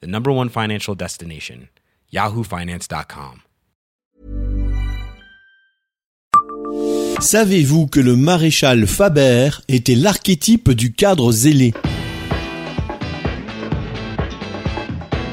the number one financial destination, yahoofinance.com. Savez-vous que le maréchal Faber était l'archétype du cadre zélé?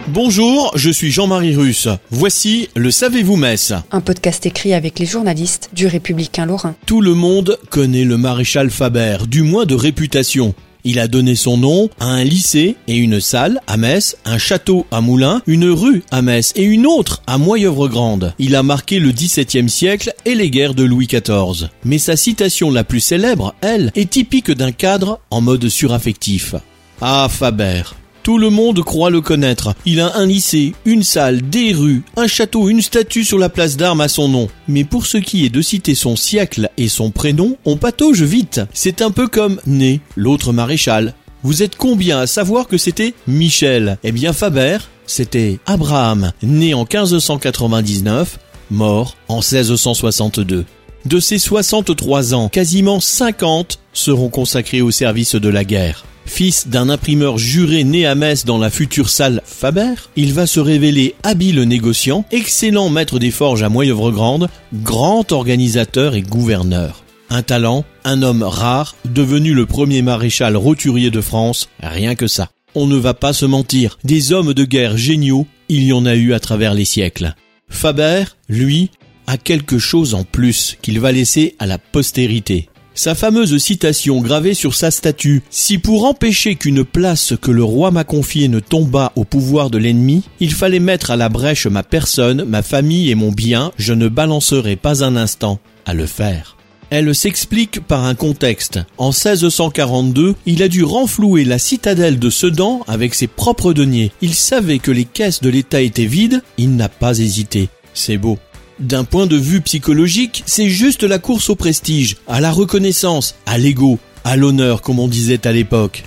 Bonjour, je suis Jean-Marie Russe. Voici le Savez-vous Metz Un podcast écrit avec les journalistes du Républicain Lorrain. Tout le monde connaît le maréchal Faber, du moins de réputation. Il a donné son nom à un lycée et une salle à Metz, un château à Moulins, une rue à Metz et une autre à Moyeuvre-Grande. Il a marqué le XVIIe siècle et les guerres de Louis XIV. Mais sa citation la plus célèbre, elle, est typique d'un cadre en mode suraffectif. Ah Faber, tout le monde croit le connaître. Il a un lycée, une salle, des rues, un château, une statue sur la place d'armes à son nom. Mais pour ce qui est de citer son siècle et son prénom, on patauge vite. C'est un peu comme Né, l'autre maréchal. Vous êtes combien à savoir que c'était Michel? Eh bien Faber, c'était Abraham, né en 1599, mort en 1662. De ses 63 ans, quasiment 50 seront consacrés au service de la guerre. Fils d'un imprimeur juré né à Metz dans la future salle Faber, il va se révéler habile négociant, excellent maître des forges à Moyeuvre-Grande, grand organisateur et gouverneur. Un talent, un homme rare, devenu le premier maréchal roturier de France, rien que ça. On ne va pas se mentir, des hommes de guerre géniaux, il y en a eu à travers les siècles. Faber, lui, a quelque chose en plus qu'il va laisser à la postérité. Sa fameuse citation gravée sur sa statue Si pour empêcher qu'une place que le roi m'a confiée ne tombât au pouvoir de l'ennemi, il fallait mettre à la brèche ma personne, ma famille et mon bien, je ne balancerai pas un instant à le faire. Elle s'explique par un contexte. En 1642, il a dû renflouer la citadelle de Sedan avec ses propres deniers. Il savait que les caisses de l'État étaient vides, il n'a pas hésité. C'est beau. D'un point de vue psychologique, c'est juste la course au prestige, à la reconnaissance, à l'ego, à l'honneur comme on disait à l'époque.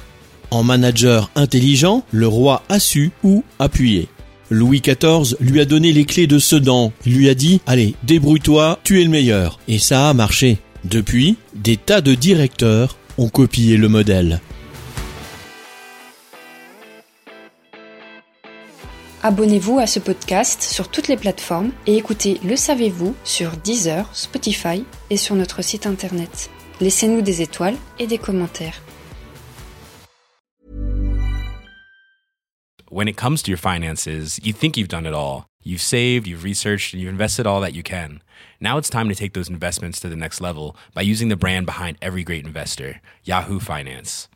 En manager intelligent, le roi a su où appuyer. Louis XIV lui a donné les clés de Sedan. Il lui a dit Allez, débrouille-toi, tu es le meilleur. Et ça a marché. Depuis, des tas de directeurs ont copié le modèle. Abonnez-vous à ce podcast sur toutes les plateformes et écoutez Le Savez-vous sur Deezer, Spotify et sur notre site internet. Laissez-nous des étoiles et des commentaires. When it comes to your finances, you think you've done it all. You've saved, you've researched, and you've invested all that you can. Now it's time to take those investments to the next level by using the brand behind every great investor, Yahoo Finance.